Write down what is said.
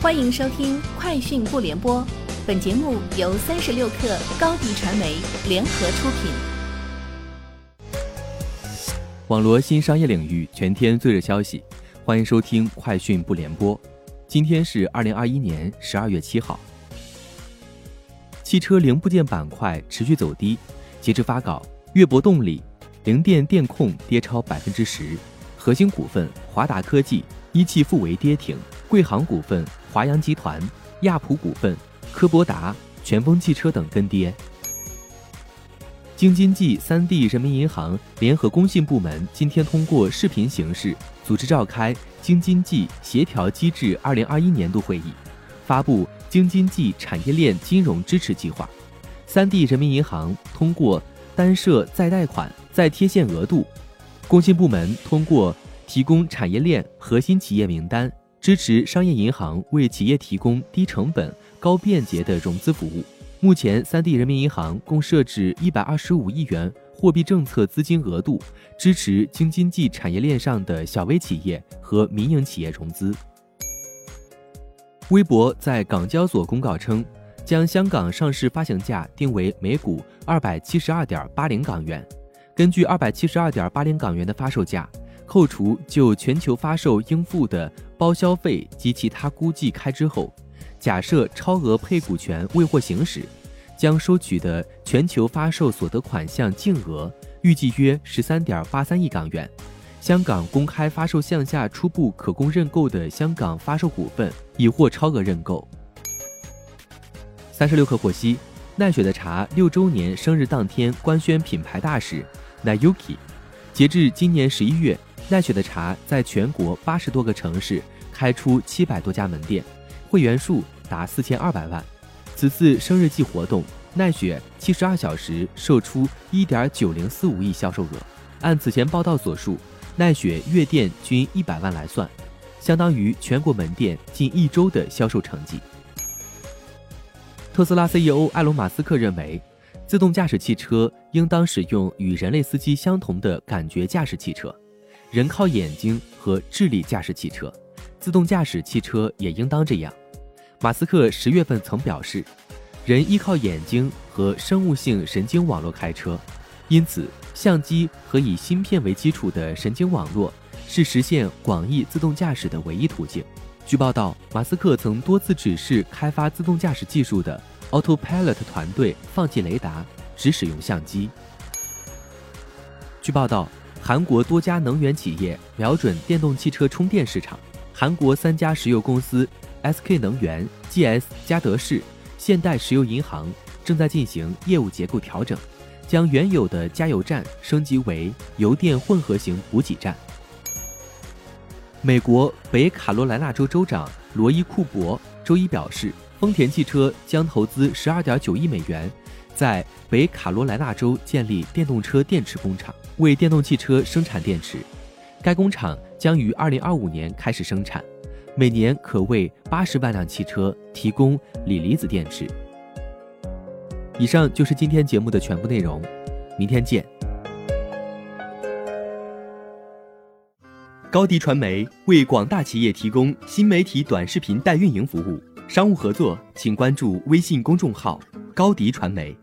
欢迎收听《快讯不联播》，本节目由三十六克高低传媒联合出品。网罗新商业领域全天最热消息，欢迎收听《快讯不联播》。今天是二零二一年十二月七号。汽车零部件板块持续走低，截至发稿，粤博动力、零电电控跌超百分之十，核心股份华达科技、一汽富维跌停，贵航股份。华阳集团、亚普股份、科博达、全峰汽车等跟跌。京津冀三地人民银行联合工信部门今天通过视频形式组织召开京津冀协调机制二零二一年度会议，发布京津冀产业链金融支持计划。三地人民银行通过单设再贷款再贴现额度，工信部门通过提供产业链核心企业名单。支持商业银行为企业提供低成本、高便捷的融资服务。目前，三地人民银行共设置一百二十五亿元货币政策资金额度，支持京津冀产业链上的小微企业和民营企业融资。微博在港交所公告称，将香港上市发行价定为每股二百七十二点八零港元。根据二百七十二点八零港元的发售价。扣除就全球发售应付的包消费及其他估计开支后，假设超额配股权未获行使，将收取的全球发售所得款项净额预计约十三点八三亿港元。香港公开发售项下初步可供认购的香港发售股份已获超额认购。三十六氪获悉，奈雪的茶六周年生日当天官宣品牌大使 Nayuki，截至今年十一月。奈雪的茶在全国八十多个城市开出七百多家门店，会员数达四千二百万。此次生日季活动，奈雪七十二小时售出一点九零四五亿销售额。按此前报道所述，奈雪月店均一百万来算，相当于全国门店近一周的销售成绩。特斯拉 CEO 埃隆·马斯克认为，自动驾驶汽车应当使用与人类司机相同的感觉驾驶汽车。人靠眼睛和智力驾驶汽车，自动驾驶汽车也应当这样。马斯克十月份曾表示，人依靠眼睛和生物性神经网络开车，因此相机和以芯片为基础的神经网络是实现广义自动驾驶的唯一途径。据报道，马斯克曾多次指示开发自动驾驶技术的 Autopilot 团队放弃雷达，只使用相机。据报道。韩国多家能源企业瞄准电动汽车充电市场。韩国三家石油公司 SK 能源、GS 嘉德士、现代石油银行正在进行业务结构调整，将原有的加油站升级为油电混合型补给站。美国北卡罗来纳州州长罗伊库珀周一表示，丰田汽车将投资十二点九亿美元。在北卡罗来纳州建立电动车电池工厂，为电动汽车生产电池。该工厂将于二零二五年开始生产，每年可为八十万辆汽车提供锂离子电池。以上就是今天节目的全部内容，明天见。高迪传媒为广大企业提供新媒体短视频代运营服务，商务合作请关注微信公众号“高迪传媒”。